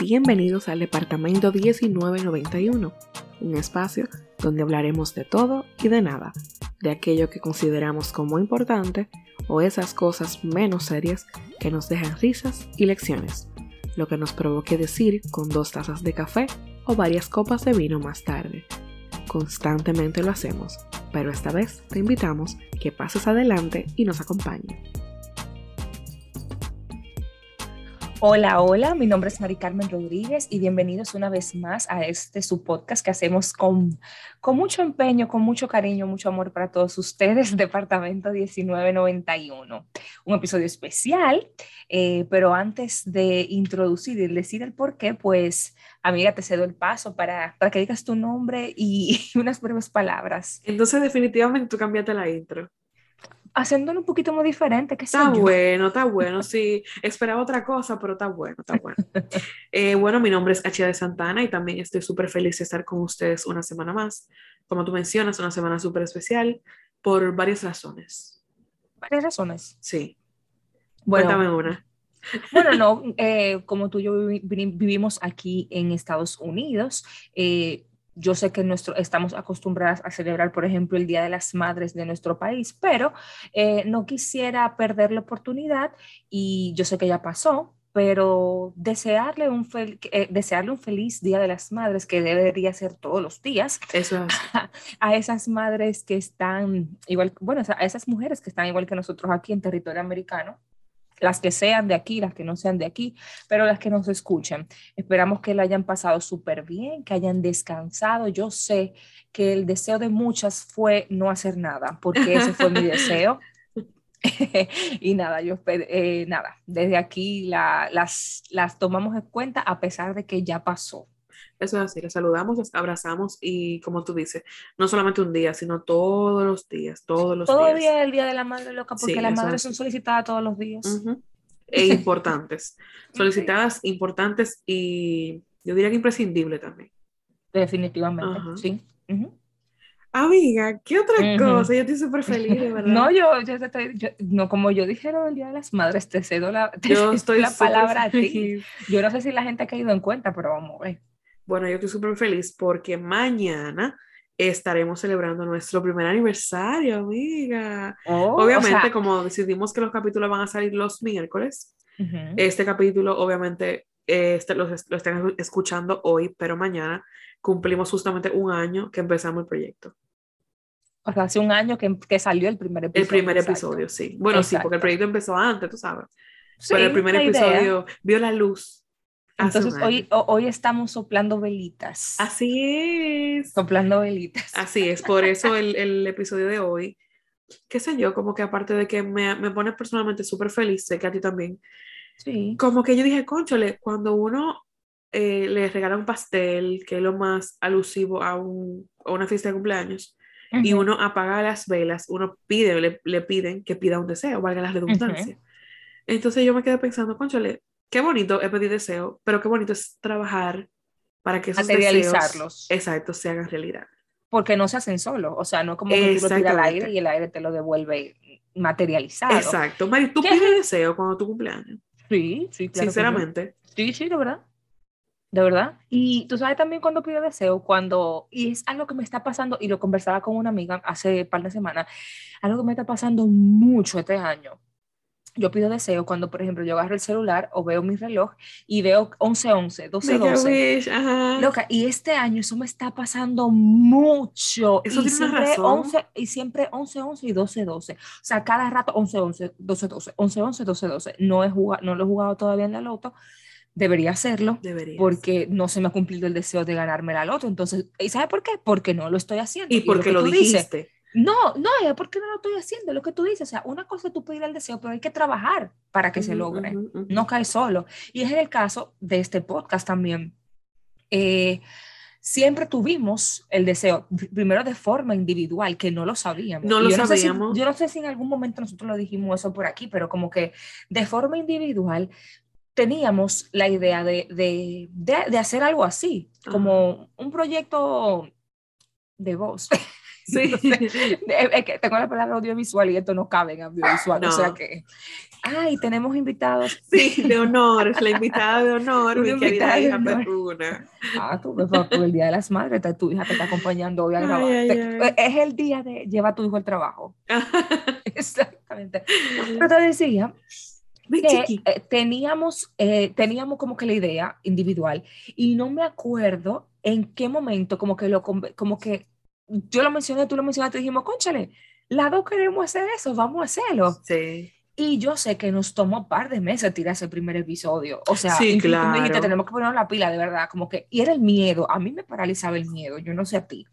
Bienvenidos al Departamento 1991, un espacio donde hablaremos de todo y de nada, de aquello que consideramos como importante o esas cosas menos serias que nos dejan risas y lecciones, lo que nos provoque decir con dos tazas de café o varias copas de vino más tarde. Constantemente lo hacemos, pero esta vez te invitamos que pases adelante y nos acompañes. Hola, hola, mi nombre es Mari Carmen Rodríguez y bienvenidos una vez más a este su podcast que hacemos con, con mucho empeño, con mucho cariño, mucho amor para todos ustedes, Departamento 1991. Un episodio especial, eh, pero antes de introducir y decir el por qué, pues amiga, te cedo el paso para, para que digas tu nombre y unas breves palabras. Entonces definitivamente tú cambiaste la intro haciéndolo un poquito muy diferente. que está bueno, está bueno, sí. Esperaba otra cosa, pero está bueno, está bueno. Eh, bueno, mi nombre es Achia de Santana y también estoy súper feliz de estar con ustedes una semana más. Como tú mencionas, una semana súper especial por varias razones. ¿Varias razones? Sí. Bueno, Cuéntame una. Bueno, no, eh, como tú y yo vivimos aquí en Estados Unidos, eh, yo sé que nuestro, estamos acostumbradas a celebrar, por ejemplo, el Día de las Madres de nuestro país, pero eh, no quisiera perder la oportunidad y yo sé que ya pasó, pero desearle un, eh, desearle un feliz Día de las Madres, que debería ser todos los días, Eso a, esas madres que están igual, bueno, a esas mujeres que están igual que nosotros aquí en territorio americano, las que sean de aquí, las que no sean de aquí, pero las que nos escuchen. Esperamos que la hayan pasado súper bien, que hayan descansado. Yo sé que el deseo de muchas fue no hacer nada, porque ese fue mi deseo. y nada, yo eh, nada, desde aquí las, las tomamos en cuenta a pesar de que ya pasó. Eso es así, les saludamos, les abrazamos y como tú dices, no solamente un día, sino todos los días, todos los Todo días. Todo día el Día de la Madre Loca, porque las madres son solicitadas todos los días. E importantes. Solicitadas, importantes y yo diría que imprescindible también. Definitivamente, sí. Amiga, ¿qué otra cosa? Yo estoy súper feliz, de verdad. No, yo, yo, estoy, no, como yo dijeron el Día de las Madres, te cedo la, yo estoy la palabra a ti. Yo no sé si la gente ha caído en cuenta, pero vamos a ver. Bueno, yo estoy súper feliz porque mañana estaremos celebrando nuestro primer aniversario, amiga. Oh, obviamente, como decidimos que los capítulos van a salir los miércoles, este capítulo obviamente este, lo, están escuchando hoy, pero mañana cumplimos justamente un año que empezamos el proyecto. O sea, hace un año que, que salió el primer episodio. El primer episodio, sí. Bueno, sí, porque el proyecto empezó antes, tú sabes. pero el primer episodio vio la luz entonces hoy, hoy estamos soplando velitas. Así es. Soplando velitas. Así es, por eso el, el episodio de hoy, qué sé yo, como que aparte de que me, me pone personalmente súper feliz, sé que a ti también. Sí. Como que yo dije, conchole, cuando uno eh, le regala un pastel, que es lo más alusivo a, un, a una fiesta de cumpleaños, y uno apaga las velas, uno pide, le, le, piden que pida un deseo, valga la redundancia. Entonces yo me quedé pensando, conchole, qué bonito es pedir deseo, pero qué bonito es trabajar para que esos Materializarlos. deseos exacto, se hagan realidad. Porque no se hacen solos, o sea, no es como que tú lo tiras al aire y el aire te lo devuelve materializado. Exacto. Mari, ¿tú pides deseo cuando tu cumpleaños? Sí, sí, claro. Sinceramente. Sí, sí, de verdad. De verdad. Y tú sabes también cuando pido deseo, cuando, y es algo que me está pasando, y lo conversaba con una amiga hace un par de semanas, algo que me está pasando mucho este año yo pido deseo cuando, por ejemplo, yo agarro el celular o veo mi reloj y veo 11-11, 12-12. Loca, y este año eso me está pasando mucho. Eso y siempre razón. 11, y siempre 11-11 y 12-12. O sea, cada rato 11-11, 12-12, 11-11, 12-12. No, he jugado, no lo he jugado todavía en la loto. Debería hacerlo Debería. porque no se me ha cumplido el deseo de ganarme la loto. Entonces, ¿y sabe por qué? Porque no lo estoy haciendo. Y porque lo, lo dijiste. No, no, es porque no lo estoy haciendo, lo que tú dices. O sea, una cosa es tú pedir el deseo, pero hay que trabajar para que se logre. No cae solo. Y es el caso de este podcast también. Eh, siempre tuvimos el deseo, primero de forma individual, que no lo sabíamos. No lo yo sabíamos. No sé si, yo no sé si en algún momento nosotros lo dijimos eso por aquí, pero como que de forma individual teníamos la idea de, de, de, de hacer algo así, como un proyecto de voz. Sí. es que tengo la palabra audiovisual y esto no cabe en audiovisual. O sea que. Ay, tenemos invitados. Sí, de honor, la invitada de honor, mi querida hija Perruna. Ah, tú, por el Día de las Madres, tu hija te está acompañando hoy a grabar. Es el día de lleva a tu hijo al trabajo. Exactamente. Pero te decía que eh, teníamos, eh, teníamos como que la idea individual y no me acuerdo en qué momento como que lo como que yo lo mencioné, tú lo mencionaste, dijimos, conchale, las dos queremos hacer eso, vamos a hacerlo. Sí. Y yo sé que nos tomó un par de meses tirar ese primer episodio. O sea, sí, claro. me dijiste, tenemos que poner la pila, de verdad, como que, y era el miedo, a mí me paralizaba el miedo, yo no sé a ti.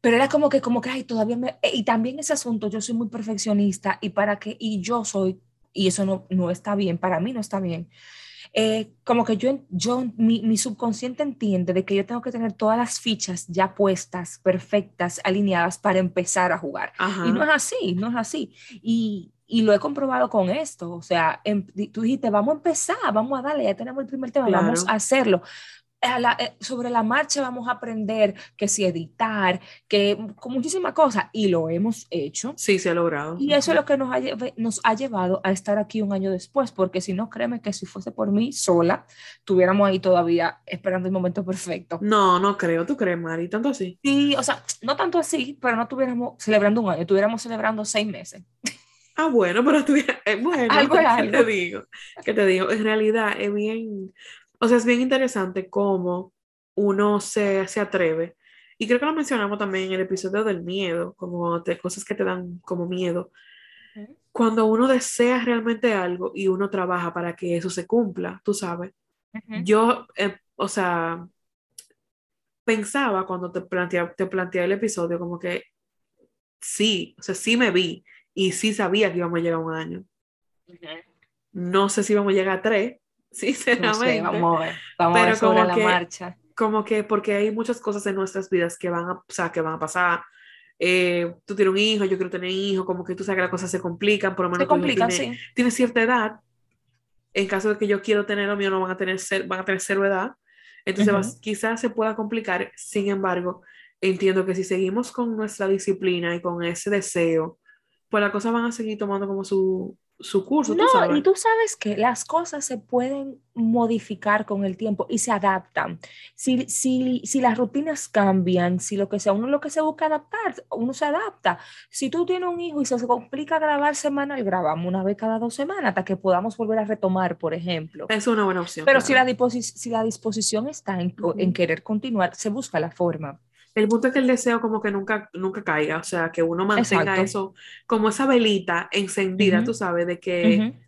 Pero era como que, como que, ay, todavía me... Y también ese asunto, yo soy muy perfeccionista y para que, y yo soy, y eso no, no está bien, para mí no está bien. Eh, como que yo, yo mi, mi, subconsciente entiende de que yo tengo que tener todas las fichas ya puestas, perfectas, alineadas para empezar a jugar. Y no es así, no es así. Y, y lo he comprobado con esto. O sea, em, tú dijiste, vamos a empezar, vamos a darle, ya tenemos el primer tema, vamos a hacerlo. Eh, sobre la marcha vamos a aprender que si editar, que con muchísimas cosas, y lo hemos hecho. Sí, se ha logrado. Y eso es lo que nos ha, nos ha llevado a estar aquí un año después, porque si no, créeme que si fuese por mí sola, tuviéramos ahí todavía esperando el momento perfecto. No, no creo, ¿tú crees, Mari? ¿Tanto así? Sí, o sea, no tanto así, pero no tuviéramos celebrando un año, estuviéramos celebrando seis meses. Ah, bueno, pero estuviera, eh, bueno, algo es algo. te digo? ¿Qué te digo? En realidad es bien, o sea, es bien interesante cómo uno se, se atreve. Y creo que lo mencionamos también en el episodio del miedo, como de cosas que te dan como miedo. Cuando uno desea realmente algo y uno trabaja para que eso se cumpla, tú sabes. Yo, eh, o sea, pensaba cuando te planteé, te planteé el episodio como que sí, o sea, sí me vi y sí sabía que íbamos a llegar a un año. No sé si íbamos a llegar a tres, sinceramente. vamos a ver, vamos pero a ver sobre la marcha. Como que porque hay muchas cosas en nuestras vidas que van a, o sea, que van a pasar. Eh, tú tienes un hijo, yo quiero tener hijo, como que tú sabes que las cosas se complican, por lo menos se complican, sí. tienes cierta edad. En caso de que yo quiero tener lo mío, no van a tener, ser, van a tener cero edad. Entonces, quizás se pueda complicar. Sin embargo, entiendo que si seguimos con nuestra disciplina y con ese deseo, pues las cosas van a seguir tomando como su, su curso. No, y tú sabes que las cosas se pueden modificar con el tiempo y se adaptan. Si, si, si las rutinas cambian, si lo que sea, uno lo que se busca adaptar, uno se adapta. Si tú tienes un hijo y se complica grabar semanal, grabamos una vez cada dos semanas hasta que podamos volver a retomar, por ejemplo. Es una buena opción. Pero si, la si la disposición está en, en querer continuar, se busca la forma. El punto es que el deseo como que nunca, nunca caiga, o sea, que uno mantenga eso, como esa velita encendida, tú sabes, de que, uh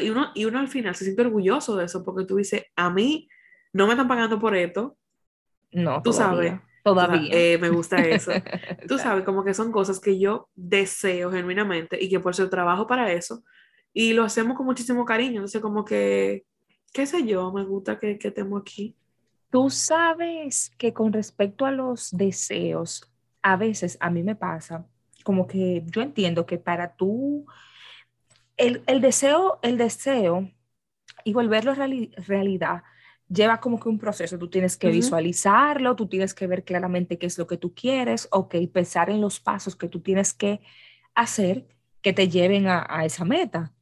y uno, y uno al final se siente orgulloso de eso, porque tú dices, a mí no me están pagando por esto. No, tú sabes. Todavía. Eh, me gusta eso. tú sabes, como que son cosas que yo deseo genuinamente y que por eso trabajo para eso y lo hacemos con muchísimo cariño. Entonces, como que, qué sé yo, me gusta que, que estemos aquí. Tú sabes que con respecto a los deseos, a veces a mí me pasa como que yo entiendo que para tú, el, deseo, el deseo y volverlo realidad lleva como que un proceso, tú tienes que visualizarlo, tú tienes que ver claramente qué es lo que tú quieres, ok, pensar en los pasos que tú tienes que hacer que te lleven a esa meta.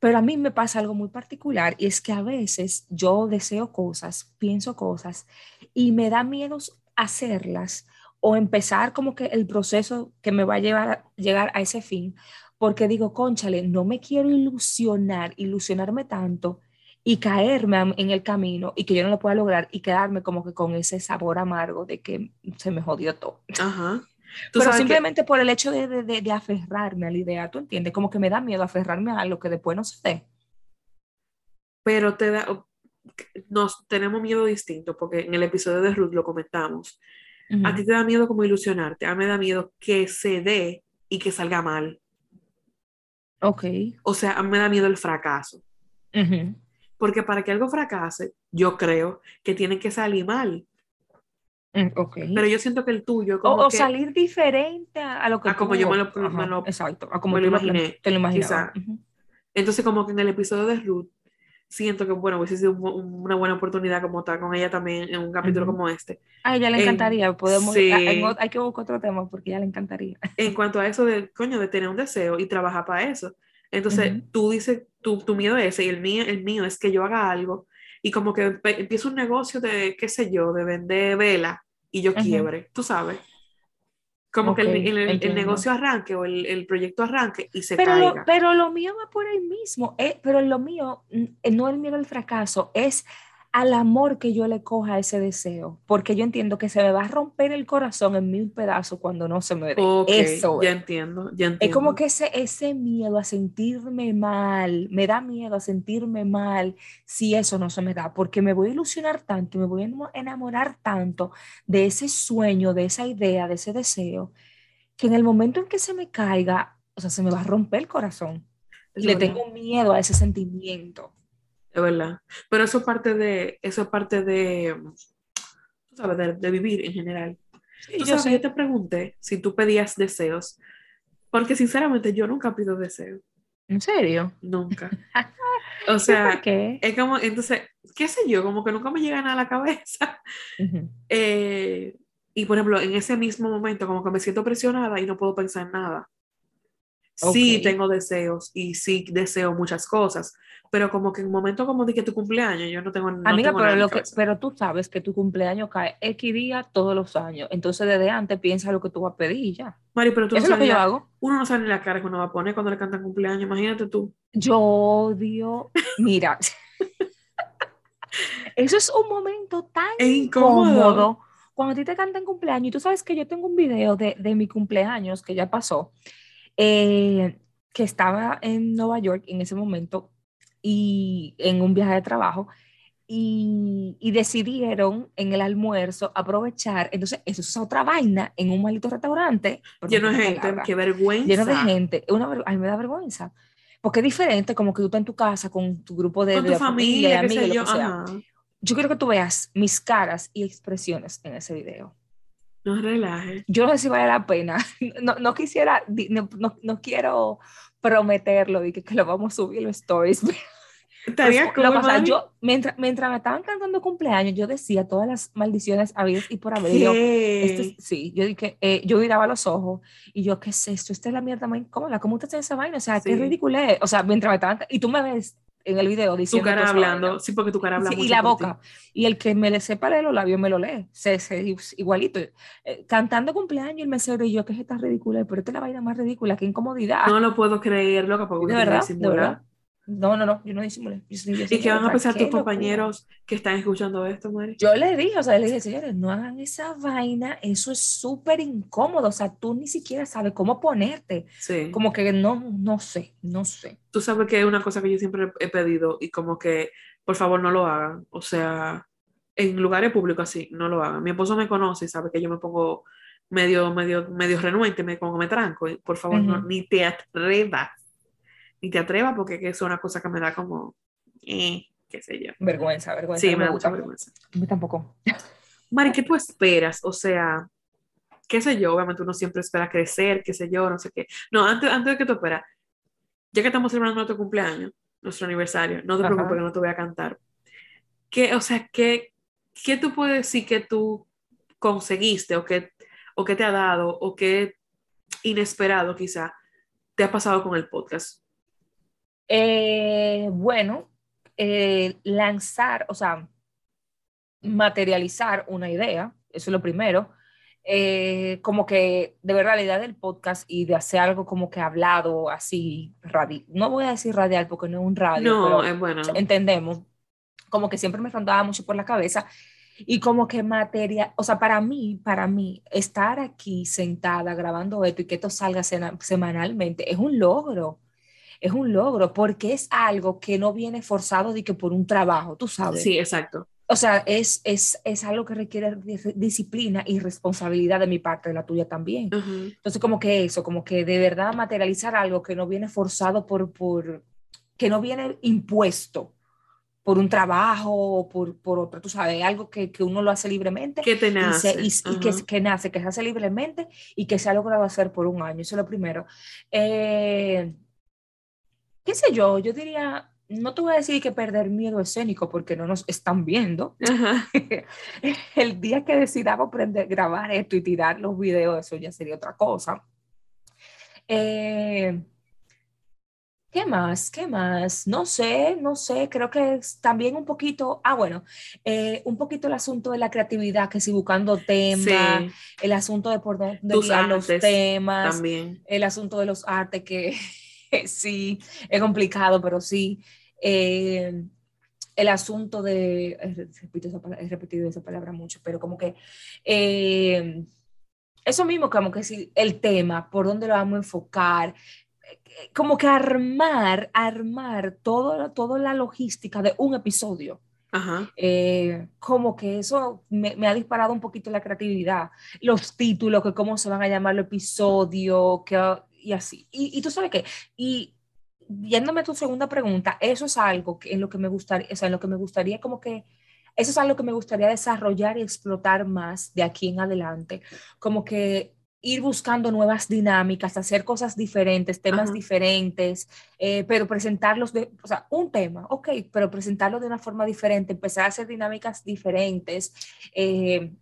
Pero a mí me pasa algo muy particular y es que a veces yo deseo cosas, pienso cosas y me da miedo hacerlas o empezar como que el proceso que me va a llevar a llegar a ese fin, porque digo, conchale, no me quiero ilusionar, ilusionarme tanto y caerme en el camino y que yo no lo pueda lograr y quedarme como que con ese sabor amargo de que se me jodió todo. Ajá. Pero simplemente por el hecho de, de, de, aferrarme a la idea, ¿tú entiendes? Como que me da miedo aferrarme a algo que después no sé. Pero te da, nos tenemos miedo distinto, porque en el episodio de Ruth lo comentamos. A ti te da miedo como ilusionarte, a mí me da miedo que se dé y que salga mal. Ok. O sea, a mí me da miedo el fracaso. Porque para que algo fracase, yo creo que tiene que salir mal. Mm, okay. Pero yo siento que el tuyo. Como o, salir diferente a, lo que. A como yo me lo, exacto, a como lo imaginé. Te lo imaginaba. Entonces, como que en el episodio de Ruth, siento que, bueno, hubiese sido una buena oportunidad como estar con ella también en un capítulo como este. A ella le encantaría, podemos, hay que buscar otro tema porque a ella le encantaría. En cuanto a eso de, coño, de tener un deseo y trabajar para eso. Entonces, tú dices, tu, tu miedo es ese y el mío, el mío es que yo haga algo y como que empiezo un negocio de, qué sé yo, de vender vela y yo quiebre, tú sabes. Como que el, el, negocio arranque o el, proyecto arranque y se pero caiga. Lo, pero lo mío va por ahí mismo, eh, pero lo mío no es el miedo al fracaso, es al amor que yo le coja a ese deseo, porque yo entiendo que se me va a romper el corazón en mil pedazos cuando no se me dé. Eso ya entiendo, ya entiendo. Es como que ese, ese miedo a sentirme mal, me da miedo a sentirme mal si eso no se me da, porque me voy a ilusionar tanto, me voy a enamorar tanto de ese sueño, de esa idea, de ese deseo, que en el momento en que se me caiga, o sea, se me va a romper el corazón. y le tengo miedo a ese sentimiento de verdad. Pero eso es parte de, eso es parte de, sabes, de, vivir en general. yo, yo te pregunté si tú pedías deseos, porque sinceramente yo nunca pido deseos. ¿En serio? Nunca. O sea, qué? es como, entonces, qué sé yo, como que nunca me llega nada a la cabeza. Eh, y por ejemplo, en ese mismo momento, como que me siento presionada y no puedo pensar en nada. Sí tengo deseos y sí deseo muchas cosas, pero como que en un momento como de que tu cumpleaños, yo no tengo, no Amiga, pero, lo que, pero tú sabes que tu cumpleaños cae X día todos los años, entonces desde antes piensa lo que tú vas a pedir ya. Mari, pero tú no sabes, lo que yo hago. Uno no sabe ni la cara que uno va a poner cuando le cantan cumpleaños, imagínate tú. Yo odio, mira, eso es un momento tan incómodo. Cuando a ti te cantan cumpleaños y tú sabes que yo tengo un video de, de mi cumpleaños que ya pasó, eh, que estaba en Nueva York en ese momento y en un viaje de trabajo y, decidieron en el almuerzo aprovechar. Entonces, eso es otra vaina en un maldito restaurante. Lleno de gente, qué vergüenza. Lleno de gente. Una, a mí me da vergüenza. Porque es diferente como que tú estás en tu casa con tu grupo de, de familia, amigos, lo que sea. Yo quiero que tú veas mis caras y expresiones en ese video. No relaje. Yo no sé si vale la pena. No, no quisiera, no, no, quiero prometerlo y que, que, lo vamos a subir los stories. Estaría pues, cool, yo, mientras, mientras me estaban cantando cumpleaños, yo decía todas las maldiciones habidas y por haber. Yo, sí, yo dije, eh, yo miraba los ojos y yo, ¿qué es esto? Esta es la mierda más incómoda. ¿Cómo te hace esa vaina? O sea, qué ridículo es. O sea, mientras me estaban. Y tú me ves en el video diciendo. Tu cara hablando, sí, porque tu cara habla Y la boca. Y el que me le sepa leer los labios me lo lee. Se, se, igualito. Eh, cantando cumpleaños el mesero y yo, que es esta ridícula, pero esta es la vaina más ridícula, qué incomodidad. No lo puedo creer, loca, porque de verdad, de verdad. No, no, no, yo no disimulé. ¿Y qué van a pensar tus compañeros que están escuchando esto, Mari? Yo le dije, o sea, le dije, señores, no hagan esa vaina, eso es súper incómodo, o sea, tú ni siquiera sabes cómo ponerte. Sí. Como que no, no sé, no sé. Tú sabes que es una cosa que yo siempre he pedido y como que, por favor, no lo hagan. O sea, en lugares públicos así, no lo hagan. Mi esposo me conoce y sabe que yo me pongo medio, medio, medio renuente, me, como me tranco. Y por favor, no, ni te atrevas ni te atrevas porque es una cosa que me da como, eh, qué sé yo. Vergüenza, vergüenza. Sí, me, da mucha vergüenza. A mí tampoco. Mari, ¿qué tú esperas? O sea, qué sé yo, obviamente uno siempre espera crecer, qué sé yo, no sé qué. No, antes, antes de que tú esperas, ya que estamos celebrando nuestro cumpleaños, nuestro aniversario, no te preocupes que no te voy a cantar. ¿Qué, o sea, qué, qué tú puedes decir que tú conseguiste o que, o que te ha dado o qué inesperado quizá te ha pasado con el podcast? Eh, bueno, eh, lanzar, o sea, materializar una idea, eso es lo primero. Eh, como que de verdad la idea del podcast y de hacer algo como que hablado así, radi no voy a decir radial porque no es un radio, no, es bueno. entendemos, como que siempre me rondaba mucho por la cabeza y como que materia, o sea, para mí, para mí, estar aquí sentada grabando esto y que esto salga semanalmente es un logro es un logro porque es algo que no viene forzado de que por un trabajo, tú sabes. Sí, exacto. O sea, es, es, es algo que requiere disciplina y responsabilidad de mi parte, de la tuya también. Entonces, como que eso, como que de verdad materializar algo que no viene forzado por, por que no viene impuesto por un trabajo o por, por otro, tú sabes, algo que, que, uno lo hace libremente. Que te nace. Y, que, que, nace, que se hace libremente y que se ha logrado hacer por un año. Eso es lo primero. Eh, qué sé yo, yo diría no te voy a decir que perder miedo escénico porque no nos están viendo. El día que decidamos aprender, grabar esto y tirar los videos, eso ya sería otra cosa. Eh, ¿Qué más? ¿Qué más? No sé, no sé, creo que es también un poquito, ah, bueno, eh, un poquito el asunto de la creatividad, que si buscando temas, el asunto de por dónde los temas, también. el asunto de los artes, que sí, es complicado, pero sí. Eh, el asunto de, repito esa, he repetido esa palabra mucho, pero como que eh, eso mismo, como que si el tema, por dónde lo vamos a enfocar, como que armar, armar todo, toda la logística de un episodio. Eh, como que eso me, ha disparado un poquito la creatividad, los títulos, que cómo se van a llamar los episodios, que, y así. Y, tú sabes qué, y yéndome a tu segunda pregunta, eso es algo que, en lo que me gustaría, o sea, en lo que me gustaría como que, eso es algo que me gustaría desarrollar y explotar más de aquí en adelante, como que ir buscando nuevas dinámicas, hacer cosas diferentes, temas diferentes, eh, pero presentarlos de, o sea, un tema, ok, pero presentarlo de una forma diferente, empezar a hacer dinámicas diferentes, eh,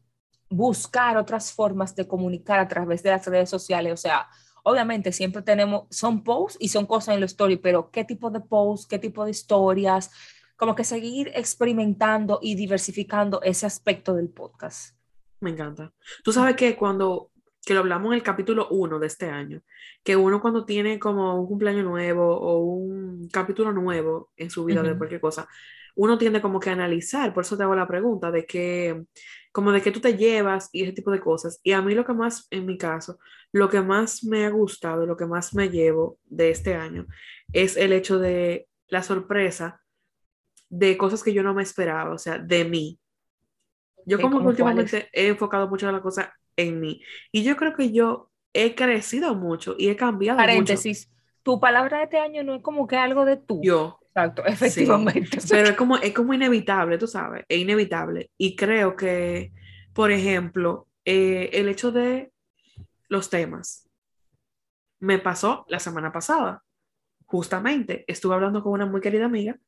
buscar otras formas de comunicar a través de las redes sociales, o sea, obviamente siempre tenemos, son posts y son cosas en la story, pero qué tipo de posts, qué tipo de historias, como que seguir experimentando y diversificando ese aspecto del podcast. Me encanta. Tú sabes que cuando que lo hablamos en el capítulo 1 de este año, que uno cuando tiene como un cumpleaños nuevo o un capítulo nuevo en su vida de cualquier cosa, uno tiende como que a analizar, por eso te hago la pregunta de que, como de que tú te llevas y ese tipo de cosas. Y a mí lo que más, en mi caso, lo que más me ha gustado, lo que más me llevo de este año, es el hecho de la sorpresa de cosas que yo no me esperaba, o sea, de mí. Yo como que últimamente he enfocado mucho en la cosa en mí. Y yo creo que yo he crecido mucho y he cambiado Paréntesis, tu palabra de este año no es como que algo de tú. Yo. Exacto, efectivamente. pero es como, es como inevitable, tú sabes, es inevitable. Y creo que, por ejemplo, eh, el hecho de los temas me pasó la semana pasada. Justamente, estuve hablando con una muy querida amiga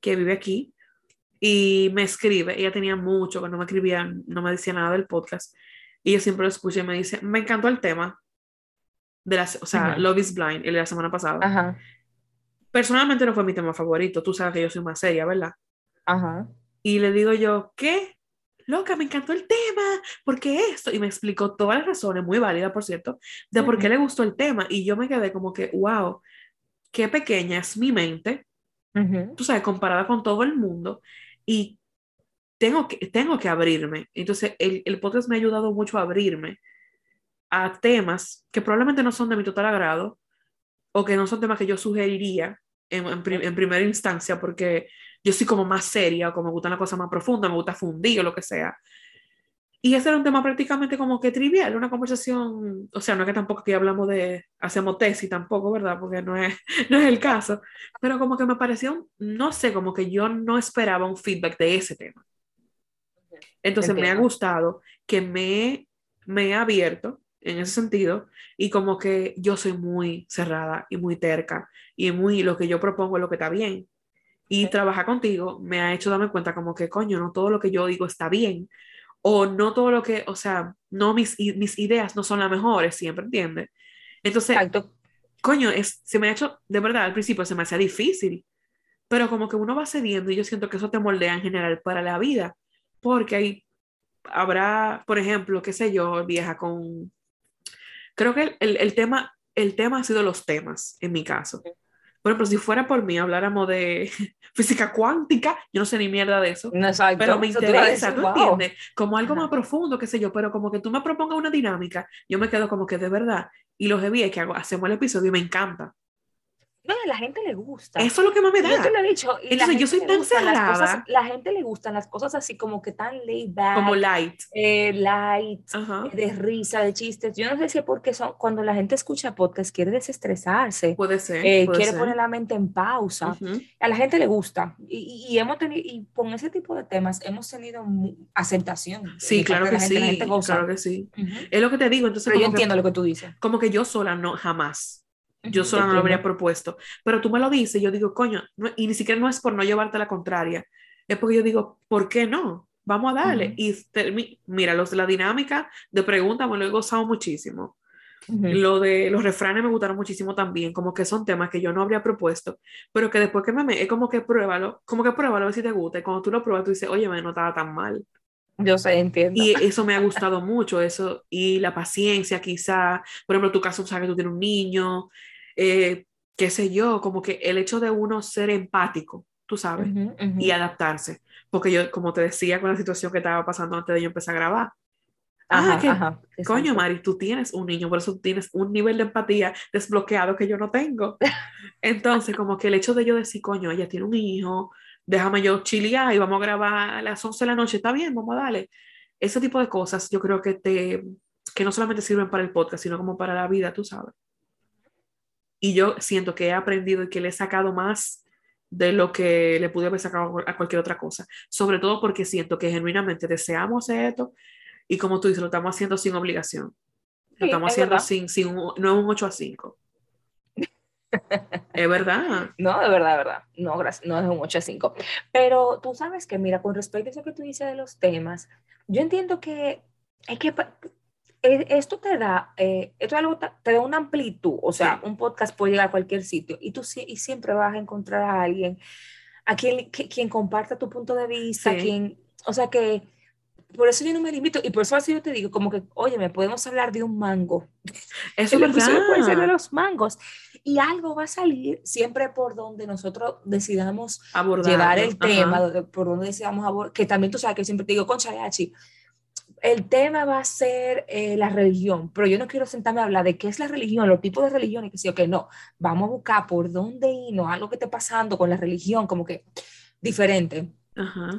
que vive aquí y me escribe, ella tenía mucho que no me escribía, no me decía nada del podcast y yo siempre lo escucho y me dice, me encantó el tema, de la, o sea, Love is Blind, el de la semana pasada. Personalmente no fue mi tema favorito, tú sabes que yo soy más seria, ¿verdad? Ajá. Y le digo yo, ¿qué? Loca, me encantó el tema, ¿por qué esto? Y me explicó todas las razones, muy válidas, por cierto, de por qué le gustó el tema. Y yo me quedé como que, wow, qué pequeña es mi mente, tú sabes, comparada con todo el mundo, y tengo que, tengo que abrirme. Entonces, el, el podcast me ha ayudado mucho a abrirme a temas que probablemente no son de mi total agrado o que no son temas que yo sugeriría en, en, primera instancia porque yo soy como más seria como me gusta una cosa más profunda, me gusta fundir o lo que sea. Y ese era un tema prácticamente como que trivial, una conversación, o sea, no es que tampoco aquí hablamos de, hacemos tesis tampoco, ¿verdad? Porque no es, no es el caso, pero como que me pareció, no sé, como que yo no esperaba un feedback de ese tema. Entonces me ha gustado que me, me he abierto en ese sentido y como que yo soy muy cerrada y muy terca y muy lo que yo propongo es lo que está bien. Y trabajar contigo me ha hecho darme cuenta como que, coño, no todo lo que yo digo está bien o no todo lo que, o sea, no mis, mis ideas no son las mejores, siempre, ¿entiendes? Entonces, coño, es, se me ha hecho, de verdad, al principio se me hacía difícil, pero como que uno va cediendo y yo siento que eso te moldea en general para la vida porque ahí habrá, por ejemplo, qué sé yo, vieja, con... Creo que el, el, tema, el tema ha sido los temas, en mi caso. Por ejemplo, si fuera por mí, habláramos de física cuántica, yo no sé ni mierda de eso, pero me interesa, ¿tú entiendes? Como algo más profundo, qué sé yo, pero como que tú me propongas una dinámica, yo me quedo como que de verdad, y los de que hago, hacemos el episodio y me encanta. No, a la gente le gusta. Eso es lo que más me da. Yo te lo he dicho. Entonces, yo soy tan cerrada. la gente le gustan las cosas así como que tan laid back. Como light. Eh, light, eh, de risa, de chistes. Yo no sé si es porque son, cuando la gente escucha podcast quiere desestresarse. Puede ser. Eh, quiere poner la mente en pausa. A la gente le gusta. Y, y, hemos tenido, y con ese tipo de temas hemos tenido aceptación. Sí, claro que, sí. claro que sí. Es lo que te digo. Entonces, Pero yo entiendo lo que tú dices. Como que yo sola no, jamás Yo solo no lo habría propuesto. Pero tú me lo dices, yo digo, coño, y ni siquiera no es por no llevarte la contraria, es porque yo digo, ¿por qué no? Vamos a darle. Y mira, los de la dinámica de preguntas me lo he gozado muchísimo. Lo de los refranes me gustaron muchísimo también, como que son temas que yo no habría propuesto, pero que después que me es como que pruébalo, como que pruébalo a ver si te gusta. Y cuando tú lo pruebas, tú dices, oye, me no estaba tan mal. Yo sé, entiendo. Y eso me ha gustado mucho, eso, y la paciencia quizá, por ejemplo, tu caso, sabes que tú tienes un niño, eh, qué sé yo, como que el hecho de uno ser empático, tú sabes, y adaptarse, porque yo, como te decía con la situación que estaba pasando antes de yo empezar a grabar, ah, coño, Mari, tú tienes un niño, por eso tienes un nivel de empatía desbloqueado que yo no tengo. Entonces, como que el hecho de yo decir, coño, ella tiene un hijo, déjame yo chilear y vamos a grabar a las 11 de la noche, está bien, vamos a darle. Ese tipo de cosas yo creo que, te, que no solamente sirven para el podcast, sino como para la vida, tú sabes. Y yo siento que he aprendido y que le he sacado más de lo que le pude haber sacado a cualquier otra cosa. Sobre todo porque siento que genuinamente deseamos esto y como tú dices, lo estamos haciendo sin obligación. Lo estamos haciendo sin, sin no es un 8 a 5. es verdad. No, de verdad, de verdad. No, gracias, no es un 8 a 5. Pero tú sabes que, mira, con respecto a eso que tú dices de los temas, yo entiendo que es que esto te da, eh, esto algo te da una amplitud, o sea, un podcast puede llegar a cualquier sitio y tú y siempre vas a encontrar a alguien a quien, quien comparta tu punto de vista, quien, o sea, que por eso yo no me limito y por eso así yo te digo, como que, oye, me podemos hablar de un mango. Eso es verdad. puede ser de los mangos. Y algo va a salir siempre por donde nosotros decidamos Abordar, llevar el tema, por donde decidamos abordar, que también tú sabes que siempre te digo, con Chayachi, el tema va a ser eh, la religión, pero yo no quiero sentarme a hablar de qué es la religión, los tipos de religión y que sí, ok, no, vamos a buscar por dónde irnos, algo que esté pasando con la religión, como que diferente.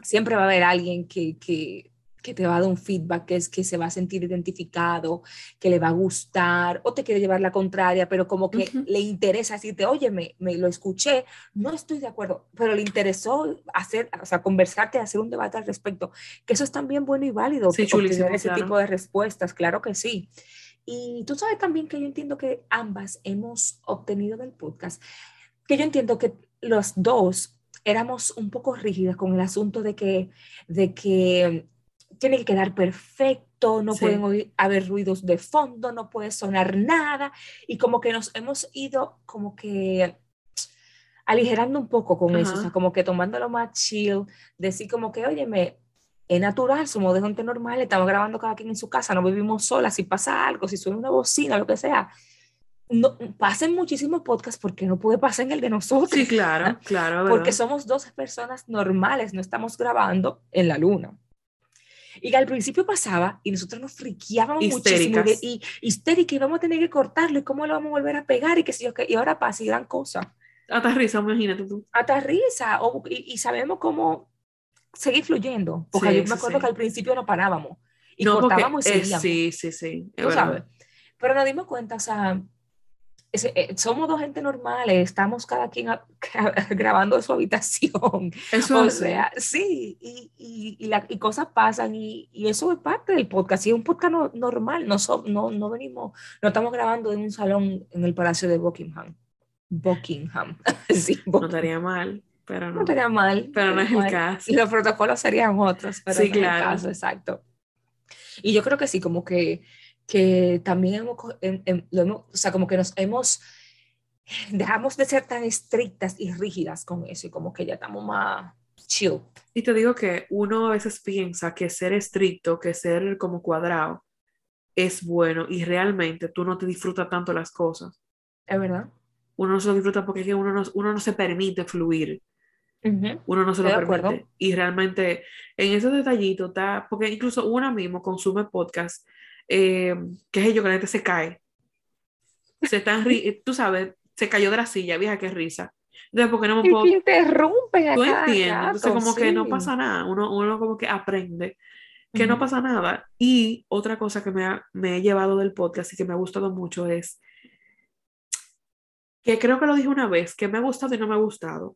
Siempre va a haber alguien que, que que te va a dar un feedback, que es que se va a sentir identificado, que le va a gustar, o te quiere llevar la contraria, pero como que le interesa decirte, oye, me, me, lo escuché, no estoy de acuerdo, pero le interesó hacer, o sea, conversarte, hacer un debate al respecto, que eso es también bueno y válido, sí, tener ese tipo de respuestas, claro que sí. Y tú sabes también que yo entiendo que ambas hemos obtenido del podcast, que yo entiendo que los dos éramos un poco rígidas con el asunto de que, de que tiene que quedar perfecto, no pueden haber ruidos de fondo, no puede sonar nada, y como que nos hemos ido como que aligerando un poco con eso, o sea, como que tomándolo más chill, decir como que, óyeme, es natural, somos de gente normal, estamos grabando cada quien en su casa, no vivimos solas, si pasa algo, si suena una bocina, lo que sea. No, pasen muchísimos podcasts porque no puede pasar en el de nosotros. Sí, claro, claro. Porque somos dos personas normales, no estamos grabando en la luna. Y al principio pasaba y nosotros nos friqueábamos muchísimo y histérica y vamos a tener que cortarlo y cómo lo vamos a volver a pegar y que si yo, y ahora pasa y gran cosa. Hasta risa, imagínate tú. Hasta risa o, y, sabemos cómo seguir fluyendo. Porque yo me acuerdo que al principio no parábamos y cortábamos y seguíamos. sí, sí, sí. ¿Tú sabes? Pero nos dimos cuenta, o sea, eh, somos dos gente normales, estamos cada quien grabando en su habitación. Eso o sea, sí, y, y, y, la, y, cosas pasan y, y, eso es parte del podcast. Y es un podcast normal, no, no, no venimos, no estamos grabando en un salón en el Palacio de Buckingham. Buckingham. sí, No estaría mal, pero no. No estaría mal. Pero no es el caso. Y los protocolos serían otros, pero sí, no claro. es el caso, exacto. Y yo creo que sí, como que que también hemos, o sea, como que nos hemos, dejamos de ser tan estrictas y rígidas con eso y como que ya estamos más chill. Y te digo que uno a veces piensa que ser estricto, que ser como cuadrado, es bueno y realmente tú no te disfrutas tanto las cosas. Es verdad. Uno no se lo disfruta porque uno no, uno no se permite fluir. Uno no se lo permite. Y realmente en esos detallitos está, porque incluso uno mismo consume podcast eh, qué es ello que la gente se cae. Se están tú sabes, se cayó de la silla, vieja, qué risa. Entonces, porque no me puedo... interrumpe Tú entiendes, entonces como que no pasa nada, uno, uno como que aprende que no pasa nada. Y otra cosa que me, ha, me he llevado del podcast y que me ha gustado mucho es que creo que lo dije una vez, que me ha gustado y no me ha gustado.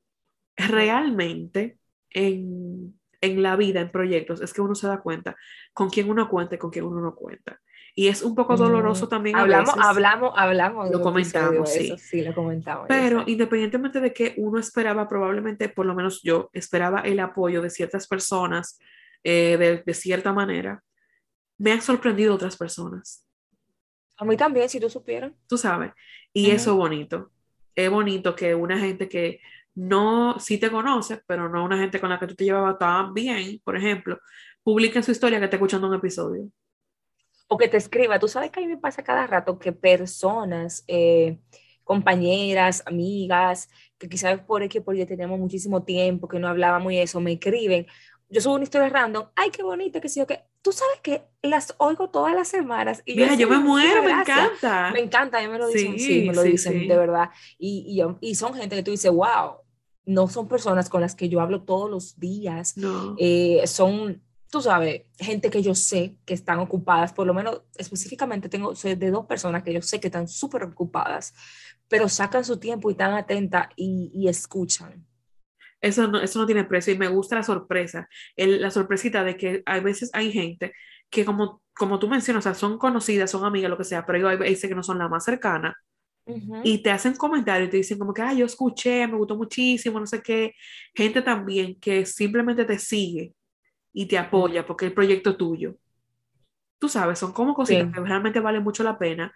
Realmente, en, en la vida, en proyectos, es que uno se da cuenta con quién uno cuenta y con quién uno no cuenta. Y es un poco doloroso Mm, también. a Hablamos, veces. hablamos, hablamos. Lo comentamos, sí. eso sí, lo comentamos. Pero sé. independientemente de que uno esperaba, probablemente, por lo menos yo, esperaba el apoyo de ciertas personas eh, de, de cierta manera, me han sorprendido otras personas, A mí también, si tú supieras. tú sabes. Y Ujú. eso es bonito. Es bonito que una gente que no, sí te conoce, pero no una gente con la que tú te llevabas tan bien, por ejemplo, publique en su historia que está escuchando un episodio. O que te escriba. Tú sabes que a mí me pasa cada rato que personas, eh, compañeras, amigas, que quizás por X por Y tenemos muchísimo tiempo, que no hablábamos y eso, me escriben. Yo subo una historia random. Ay, qué bonita, que sí, que tú sabes que las oigo todas las semanas. Y Mira, así, yo me muero, me encanta. Me encanta, a mí me lo dicen, sí, Sí, me lo sí, dicen, sí. de verdad. Y, y, yo- y son gente que tú dices, wow, no son personas con las que yo hablo todos los días, No. eh, son, tú sabes, gente que yo sé que están ocupadas, por lo menos específicamente tengo, soy de dos personas que yo sé que están súper ocupadas, pero sacan su tiempo y están atentas y, y escuchan. Eso no, eso no tiene precio y me gusta la sorpresa, el- la sorpresita de que a veces hay gente que como, como tú mencionas, o sea, son conocidas, son amigas, lo que sea, pero hay veces que no son la más cercana Ujú. y te hacen comentarios y te dicen como que, ah, yo escuché, me gustó muchísimo, no sé qué. Gente también que simplemente te sigue y te apoya porque el proyecto es tuyo. Tú sabes, son como cositas Sí. que realmente valen mucho la pena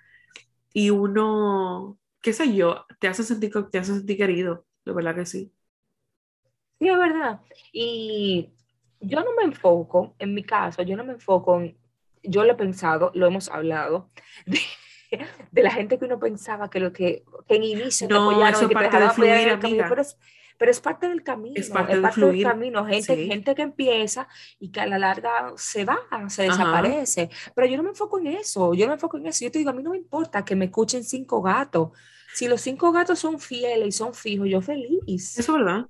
y uno, qué sé yo, te hace sentir, te hace sentir querido, de verdad que sí. Sí, es verdad. Y yo no me enfoco, en mi caso, yo no me enfoco en, yo lo he pensado, lo hemos hablado, de, de la gente que uno pensaba que lo que, que en inicio te No, apoyaron eso que es te parte de fluir, camino, amiga. pero es, pero es parte del camino, Es parte de del fluir, camino, gente, sí. gente que empieza y que a la larga se va, se Ajá. desaparece. Pero yo no me enfoco en eso, yo no me enfoco en eso. Yo te digo, a mí no me importa que me escuchen cinco gatos. Si los cinco gatos son fieles y son fijos, yo feliz. Eso es verdad.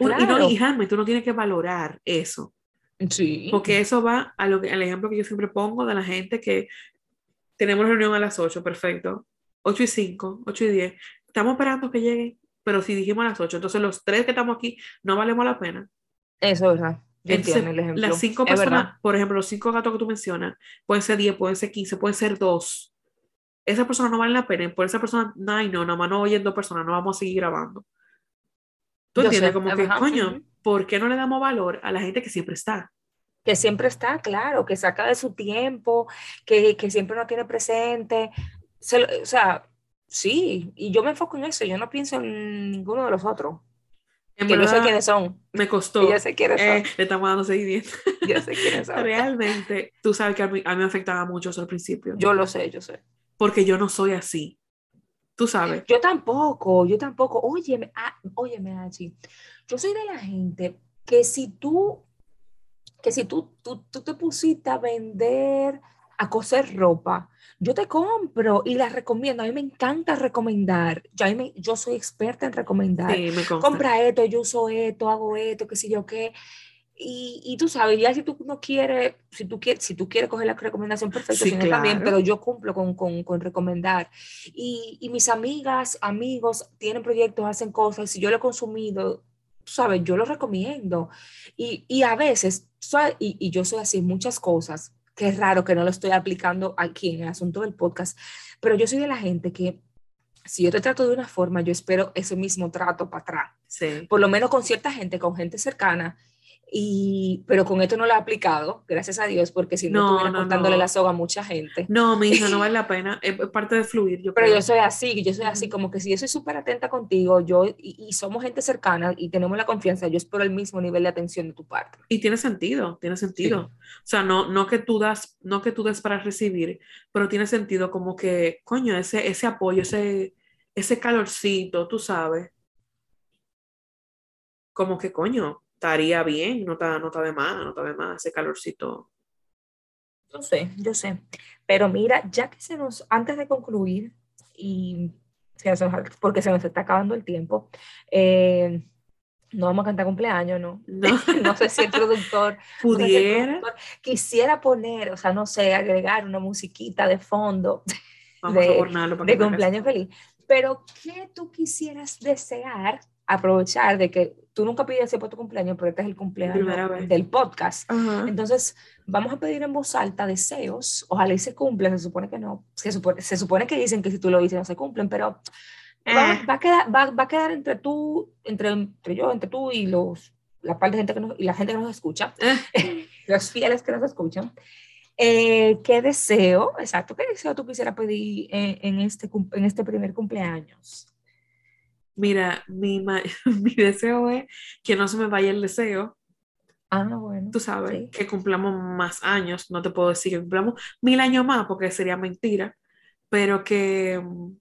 Uno- Y, no, Claro. y realmente uno tiene que valorar eso, Sí. porque eso va a lo que, al ejemplo que yo siempre pongo de la gente que tenemos reunión a las 8, perfecto, 8 y 5, 8 y 10, estamos esperando que lleguen, pero si dijimos a las 8, entonces los tres que estamos aquí no valemos la pena. Eso es verdad. Entonces, entiendo el ejemplo. las cinco Es personas, verdad. por ejemplo, los cinco gatos que tú mencionas, pueden ser 10, pueden ser 15, pueden ser 2. Esa persona no vale la pena, por esa persona, ay, no, nada más no oyen dos personas, no vamos a seguir grabando. ¿Tú Yo entiendes? sé, Como que, coño. ¿por qué no le damos valor a la gente que siempre está? Que siempre está, claro, que saca de su tiempo, que, que siempre nos tiene presente. Se o sea, sí, y yo me enfoco en eso, yo no pienso en ninguno de los otros. En que yo sé quiénes son. me costó. Yo sé quiénes Eh, son. le estamos dando seguimiento. Yo sé quiénes son. Realmente, tú sabes que a mí, a mí me afectaba mucho eso al principio, Yo lo sé, yo sé. porque yo no soy así. Tú sabes. Yo tampoco, yo tampoco. Óyeme, ah, óyeme, Achi. Yo soy de la gente que si tú, que si tú, tú, tú te pusiste a vender, a coser ropa, yo te compro y la recomiendo. A mí me encanta recomendar. Yo, a mí me- yo soy experta en recomendar. Sí, me. Compra esto, yo uso esto, hago esto, qué sé yo qué. Y, y tú sabes, ya si tú no quieres, si tú quieres, si tú quieres coger la recomendación, perfecto, Sí, no también, claro. pero yo cumplo con, con, con recomendar. Y, y mis amigas, amigos tienen proyectos, hacen cosas, si yo lo he consumido, sabes, yo lo recomiendo. Y, y a veces, y, y yo soy así muchas cosas, que es raro que no lo estoy aplicando aquí en el asunto del podcast, pero yo soy de la gente que si yo te trato de una forma, yo espero ese mismo trato para atrás Sí. por lo menos con cierta gente, con gente cercana, y, pero con esto no lo he aplicado, gracias a Dios, porque si no, No, estuviera no, cortándole no. la soga a mucha gente. No, mi hija, no vale la pena. Es parte de fluir, yo Pero creo. yo soy así, yo soy así, como que si yo soy súper atenta contigo, yo, y, y somos gente cercana y tenemos la confianza, yo espero el mismo nivel de atención de tu parte. Y tiene sentido, tiene sentido. O sea, no, no que tú das, no que tú des para recibir, pero tiene sentido como que, coño, ese, ese apoyo, ese, ese calorcito, tú sabes. Como que, coño, estaría bien, no está, no está de más, no está de más, ese calorcito. Yo sé, yo sé. Pero mira, ya que se nos, antes de concluir, y se nos- porque se nos está acabando el tiempo, eh, no vamos a cantar cumpleaños, ¿no? No, No sé si el productor no sé si pudiera, productor quisiera poner, o sea, no sé, agregar una musiquita de fondo vamos a de- adornarlo para de cumpleaños feliz. Pero, ¿qué tú quisieras desear aprovechar de que tú nunca pides por tu cumpleaños, pero este es el cumpleaños del podcast. Entonces, vamos a pedir en voz alta deseos. Ojalá y se cumplen. Se supone que no. Se supone, se supone que dicen que si tú lo dices no se cumplen, pero va, eh. a quedar, va, va, a quedar entre tú, entre, entre yo, entre tú y los, la parte de gente que nos, y la gente que nos escucha, eh. los fieles que nos escuchan. Eh, ¿Qué deseo, exacto, qué deseo tú quisieras pedir en, este, en este primer cumpleaños? Mira, mi, mi deseo es que no se me vaya el deseo. Ah, bueno. Tú sabes, que cumplamos más años. No te puedo decir que cumplamos mil años más porque sería mentira, pero que mm,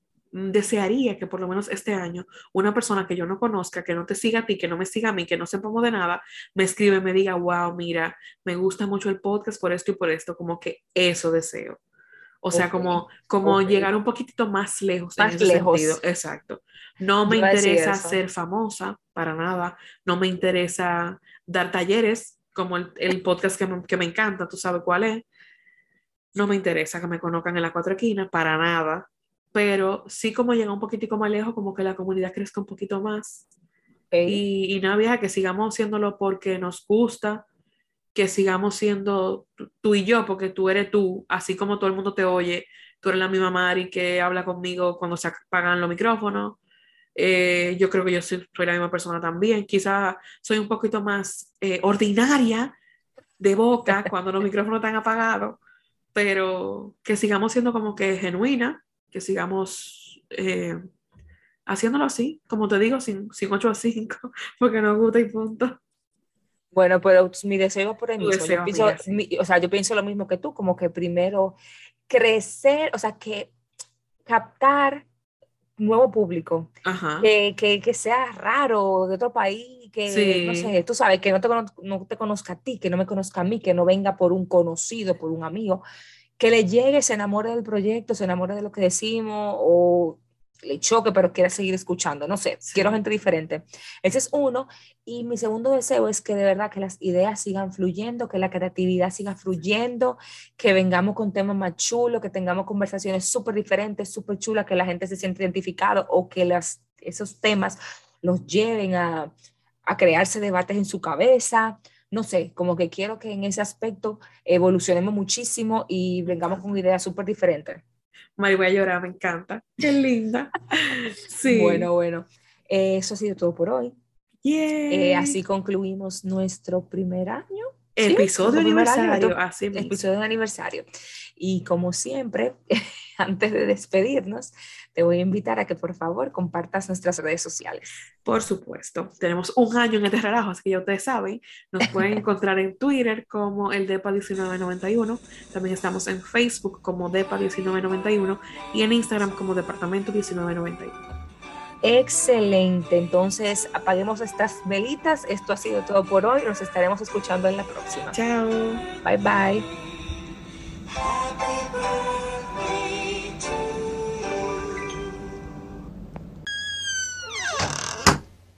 desearía que por lo menos este año una persona que yo no conozca, que no te siga a ti, que no me siga a mí, que no sepamos de nada, me escribe, me diga, wow, mira, me gusta mucho el podcast por esto y por esto, como que eso deseo. O sea, como, como llegar un poquitito más lejos. Más lejos. Sentido. Exacto. No me interesa ser famosa para nada. No me interesa dar talleres como el, el podcast que me, que me, encanta, tú sabes cuál es. No me interesa que me conozcan en la cuatro esquinas para nada. Pero sí como llegar un poquitico más lejos, como que la comunidad crezca un poquito más. Y, y nada, vieja, que sigamos haciéndolo porque nos gusta, que sigamos siendo tú y yo, porque tú eres tú, así como todo el mundo te oye, tú eres la misma Mari que habla conmigo cuando se apagan los micrófonos. Eh, yo creo que yo soy, la misma persona también. Quizá soy un poquito más eh, ordinaria de boca cuando los micrófonos están apagados, pero que sigamos siendo como que genuina, que sigamos eh, haciéndolo así, como te digo, sin, sin 8 a 5, porque nos gusta y punto. Bueno, pero mi deseo por el mismo. Yo pienso, o sea, yo pienso lo mismo que tú, como que primero crecer, o sea, que captar nuevo público, Que, que, que, sea raro de otro país, que no sé, tú sabes, que no te, no te conozca a ti, que no me conozca a mí, que no venga por un conocido, por un amigo, que le llegue, se enamore del proyecto, se enamore de lo que decimos o le choque, pero quiera seguir escuchando. No sé, quiero gente diferente. Ese es uno. Y mi segundo deseo es que de verdad que las ideas sigan fluyendo, que la creatividad siga fluyendo, que vengamos con temas más chulos, que tengamos conversaciones súper diferentes, súper chulas, que la gente se siente identificado o que las, esos temas los lleven a, a crearse debates en su cabeza. No sé, como que quiero que en ese aspecto evolucionemos muchísimo y vengamos con ideas súper diferentes. Mari, voy a llorar, me encanta. Qué linda. Sí. Bueno, bueno. eso ha sido todo por hoy. Eh, así concluimos nuestro primer año. Episodio de aniversario. así Episodio de aniversario. Y como siempre, antes de despedirnos, te voy a invitar a que por favor compartas nuestras redes sociales. Por supuesto, tenemos un año en este relajo, así que ya ustedes saben, nos pueden encontrar en Twitter como el DEPA1991, también estamos en Facebook como DEPA1991 y en Instagram como Departamento 1991. Excelente, entonces apaguemos estas velitas, esto ha sido todo por hoy, nos estaremos escuchando en la próxima. Chao. Bye bye.